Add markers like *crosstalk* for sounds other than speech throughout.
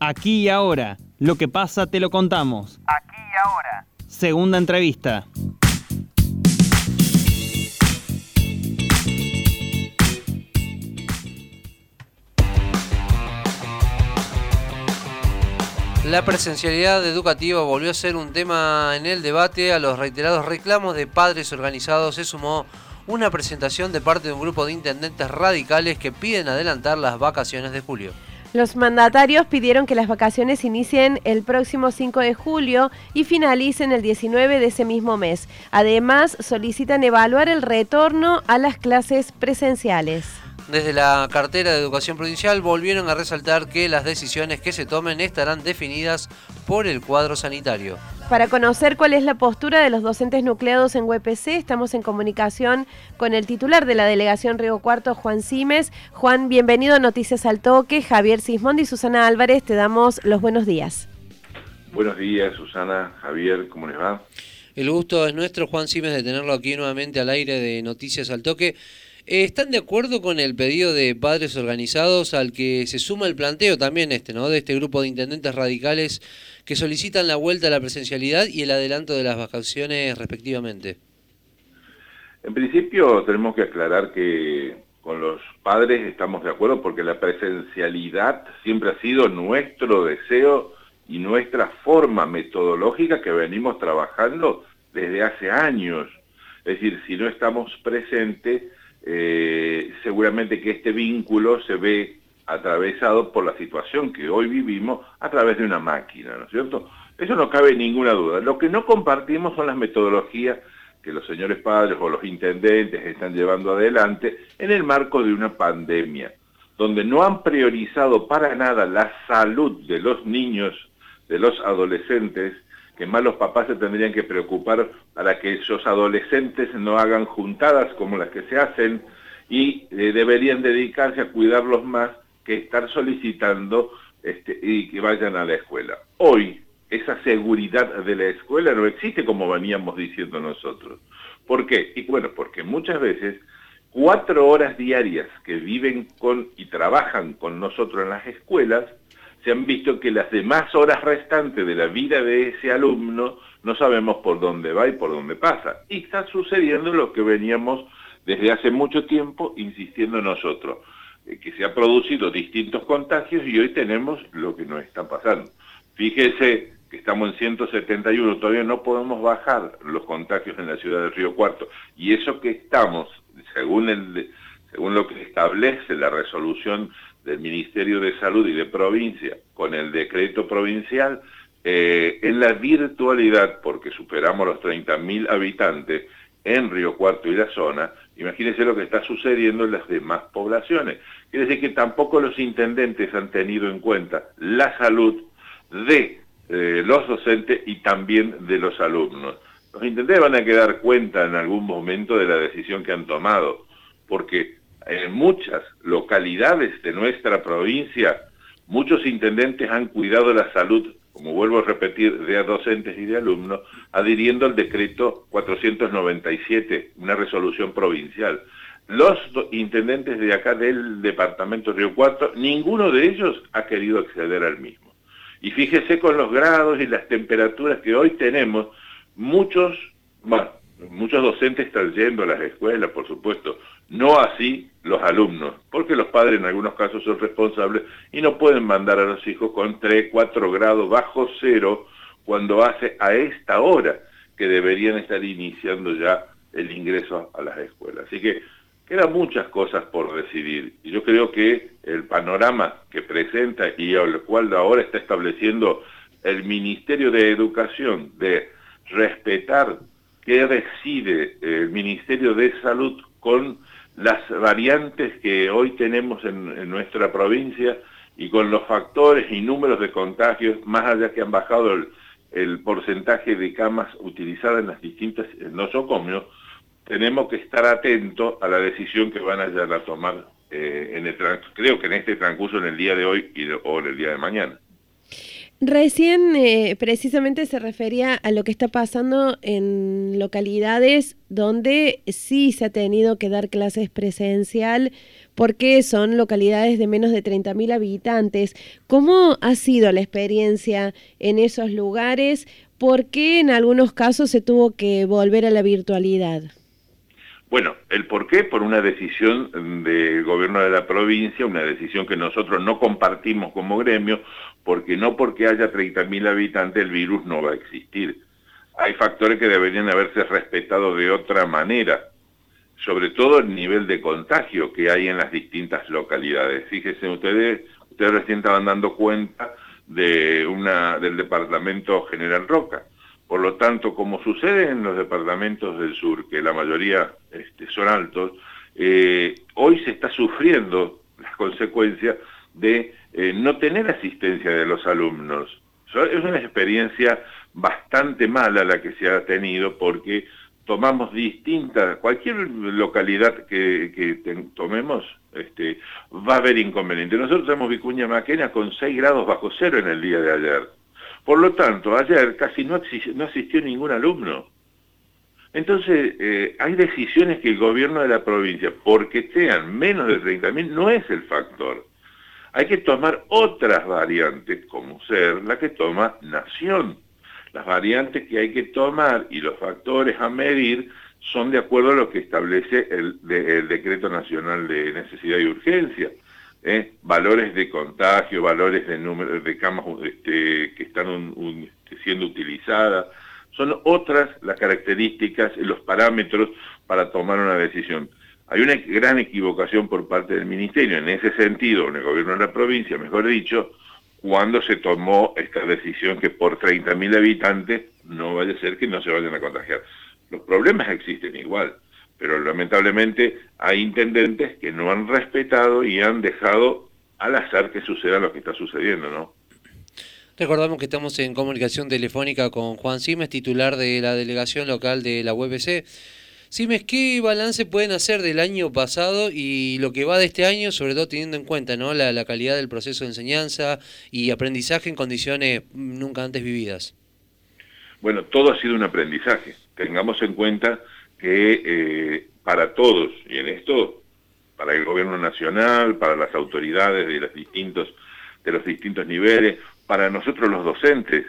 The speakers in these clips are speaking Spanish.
Aquí y ahora. Lo que pasa te lo contamos. Aquí y ahora. Segunda entrevista. La presencialidad educativa volvió a ser un tema en el debate. A los reiterados reclamos de padres organizados se sumó una presentación de parte de un grupo de intendentes radicales que piden adelantar las vacaciones de julio. Los mandatarios pidieron que las vacaciones inicien el próximo 5 de julio y finalicen el 19 de ese mismo mes. Además, solicitan evaluar el retorno a las clases presenciales. Desde la cartera de Educación Provincial volvieron a resaltar que las decisiones que se tomen estarán definidas por el cuadro sanitario. Para conocer cuál es la postura de los docentes nucleados en UPC, estamos en comunicación con el titular de la delegación Río Cuarto, Juan Simes. Juan, bienvenido a Noticias al Toque. Javier Sismondi y Susana Álvarez, te damos los buenos días. Buenos días, Susana, Javier, ¿cómo les va? El gusto es nuestro, Juan Simes, de tenerlo aquí nuevamente al aire de Noticias al Toque. Eh, ¿Están de acuerdo con el pedido de padres organizados al que se suma el planteo también este, ¿no? De este grupo de intendentes radicales que solicitan la vuelta a la presencialidad y el adelanto de las vacaciones respectivamente. En principio tenemos que aclarar que con los padres estamos de acuerdo porque la presencialidad siempre ha sido nuestro deseo y nuestra forma metodológica que venimos trabajando desde hace años. Es decir, si no estamos presentes, eh, seguramente que este vínculo se ve atravesado por la situación que hoy vivimos a través de una máquina, ¿no es cierto? Eso no cabe ninguna duda. Lo que no compartimos son las metodologías que los señores padres o los intendentes están llevando adelante en el marco de una pandemia, donde no han priorizado para nada la salud de los niños, de los adolescentes, que más los papás se tendrían que preocupar para que esos adolescentes no hagan juntadas como las que se hacen y eh, deberían dedicarse a cuidarlos más que estar solicitando este, y que vayan a la escuela. Hoy esa seguridad de la escuela no existe como veníamos diciendo nosotros. ¿Por qué? Y bueno, porque muchas veces cuatro horas diarias que viven con y trabajan con nosotros en las escuelas se han visto que las demás horas restantes de la vida de ese alumno no sabemos por dónde va y por dónde pasa. Y está sucediendo lo que veníamos desde hace mucho tiempo insistiendo nosotros, eh, que se han producido distintos contagios y hoy tenemos lo que nos está pasando. Fíjese que estamos en 171, todavía no podemos bajar los contagios en la ciudad de Río Cuarto. Y eso que estamos, según, según lo que establece la resolución del Ministerio de Salud y de provincia con el decreto provincial, eh, en la virtualidad, porque superamos los 30.000 habitantes en Río Cuarto y la zona, imagínense lo que está sucediendo en las demás poblaciones. Quiere decir que tampoco los intendentes han tenido en cuenta la salud de eh, los docentes y también de los alumnos. Los intendentes van a quedar cuenta en algún momento de la decisión que han tomado, porque en muchas localidades de nuestra provincia, muchos intendentes han cuidado la salud, como vuelvo a repetir, de docentes y de alumnos, adhiriendo al decreto 497, una resolución provincial. Los intendentes de acá del departamento Río Cuarto, ninguno de ellos ha querido acceder al mismo. Y fíjese con los grados y las temperaturas que hoy tenemos, muchos, muchos docentes están yendo a las escuelas, por supuesto, no así los alumnos, porque los padres en algunos casos son responsables y no pueden mandar a los hijos con 3, 4 grados bajo cero cuando hace a esta hora que deberían estar iniciando ya el ingreso a las escuelas. Así que quedan muchas cosas por decidir y yo creo que el panorama que presenta y al cual ahora está estableciendo el Ministerio de Educación de respetar que decide el Ministerio de Salud con las variantes que hoy tenemos en, nuestra provincia y con los factores y números de contagios, más allá que han bajado el, porcentaje de camas utilizadas en las distintas nosocomios, tenemos que estar atentos a la decisión que van a, a tomar eh, en el creo que en este transcurso en el día de hoy o en el día de mañana. Recién eh, precisamente se refería a lo que está pasando en localidades donde sí se ha tenido que dar clases presencial porque son localidades de menos de 30.000 habitantes. ¿Cómo ha sido la experiencia en esos lugares? ¿Por qué en algunos casos se tuvo que volver a la virtualidad? Bueno, el por qué, por una decisión del gobierno de la provincia, una decisión que nosotros no compartimos como gremio, porque no porque haya 30.000 habitantes el virus no va a existir. Hay factores que deberían haberse respetado de otra manera, sobre todo el nivel de contagio que hay en las distintas localidades. Fíjense ustedes, ustedes recién estaban dando cuenta de una, del departamento General Roca por lo tanto, como sucede en los departamentos del sur, que la mayoría este, son altos, eh, hoy se está sufriendo *laughs* las consecuencias de eh, no tener asistencia de los alumnos. Es una experiencia bastante mala la que se ha tenido porque tomamos distintas, cualquier localidad que, tomemos este, va a haber inconveniente. Nosotros tenemos Vicuña Maquena con 6 grados bajo cero en el día de ayer. Por lo tanto, ayer casi no, asistió ningún alumno. Entonces, eh, hay decisiones que el gobierno de la provincia, porque sean menos de 30.000, no es el factor. Hay que tomar otras variantes, como ser la que toma Nación. Las variantes que hay que tomar y los factores a medir son de acuerdo a lo que establece el, el Decreto Nacional de Necesidad y Urgencia. ¿Eh? valores de contagio, valores de número de camas este, que están este, siendo utilizadas. Son otras las características los parámetros para tomar una decisión. Hay una gran equivocación por parte del Ministerio en ese sentido, en el gobierno de la provincia, mejor dicho, cuando se tomó esta decisión que por 30.000 habitantes no vaya a ser que no se vayan a contagiar. Los problemas existen igual pero lamentablemente hay intendentes que no han respetado y han dejado al azar que suceda lo que está sucediendo, ¿no? Recordamos que estamos en comunicación telefónica con Juan Simes, titular de la delegación local de la UBC. Simes, ¿qué balance pueden hacer del año pasado y lo que va de este año, sobre todo teniendo en cuenta ¿no? la, la calidad del proceso de enseñanza y aprendizaje en condiciones nunca antes vividas? Bueno, todo ha sido un aprendizaje. Tengamos en cuenta que eh, para todos, y en esto, para el gobierno nacional, para las autoridades de los distintos, de los distintos niveles, para nosotros los docentes,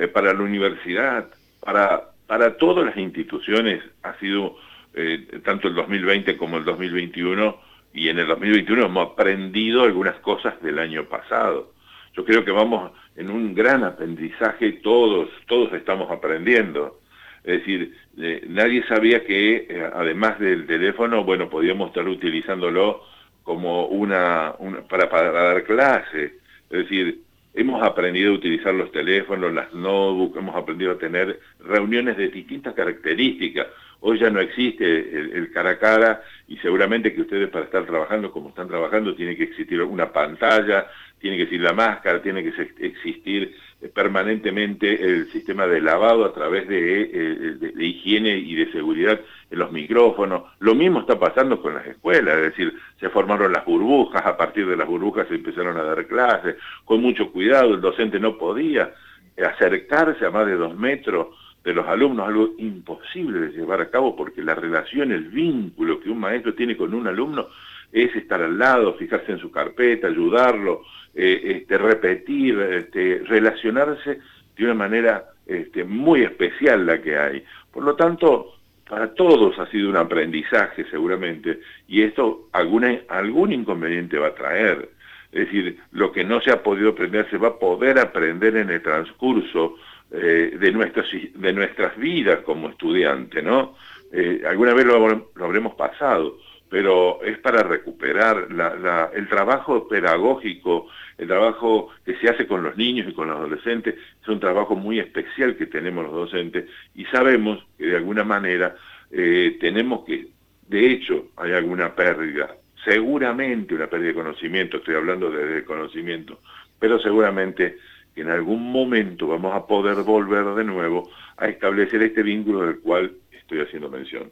eh, para la universidad, para, para todas las instituciones, ha sido eh, tanto el 2020 como el 2021, y en el 2021 hemos aprendido algunas cosas del año pasado. Yo creo que vamos en un gran aprendizaje, todos, todos estamos aprendiendo. Es decir, eh, nadie sabía que eh, además del teléfono, bueno, podíamos estar utilizándolo como una, para, para dar clase. Es decir, hemos aprendido a utilizar los teléfonos, las notebooks, hemos aprendido a tener reuniones de distintas características. Hoy ya no existe el, cara a cara y seguramente que ustedes para estar trabajando como están trabajando tiene que existir una pantalla, tiene que existir la máscara, tiene que existir eh, permanentemente el sistema de lavado a través eh, de, de, higiene y de seguridad en los micrófonos. Lo mismo está pasando con las escuelas, es decir, se formaron las burbujas, a partir de las burbujas se empezaron a dar clases, con mucho cuidado, el docente no podía acercarse a más de dos metros de los alumnos, algo imposible de llevar a cabo porque la relación, el vínculo que un maestro tiene con un alumno es estar al lado, fijarse en su carpeta, ayudarlo, eh, este, repetir, este, relacionarse de una manera este, muy especial la que hay. Por lo tanto, para todos ha sido un aprendizaje seguramente y esto algún inconveniente va a traer. Es decir, lo que no se ha podido aprender se va a poder aprender en el transcurso eh, de, nuestras, de nuestras vidas como estudiante, ¿no? Eh, alguna vez lo, habremos pasado, pero es para recuperar el trabajo pedagógico, el trabajo que se hace con los niños y con los adolescentes, es un trabajo muy especial que tenemos los docentes y sabemos que de alguna manera eh, tenemos que, de hecho, hay alguna pérdida, seguramente una pérdida de conocimiento, estoy hablando de conocimiento, pero seguramente que en algún momento vamos a poder volver de nuevo a establecer este vínculo del cual estoy haciendo mención.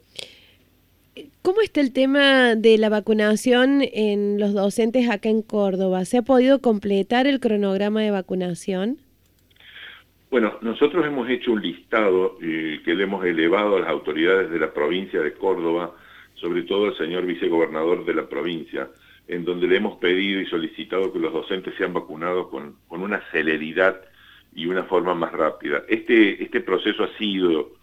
¿Cómo está el tema de la vacunación en los docentes acá en Córdoba? ¿Se ha podido completar el cronograma de vacunación? Bueno, nosotros hemos hecho un listado eh, que le hemos elevado a las autoridades de la provincia de Córdoba, sobre todo al señor vicegobernador de la provincia, en donde le hemos pedido y solicitado que los docentes sean vacunados con, una celeridad y una forma más rápida. Este, este proceso ha sido,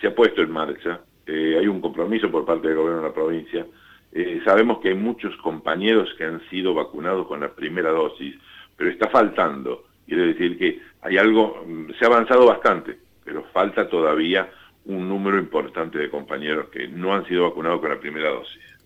se ha puesto en marcha, eh, hay un compromiso por parte del gobierno de la provincia, eh, sabemos que hay muchos compañeros que han sido vacunados con la primera dosis, pero está faltando. Quiere decir que hay algo, mm, se ha avanzado bastante, pero falta todavía un número importante de compañeros que no han sido vacunados con la primera dosis.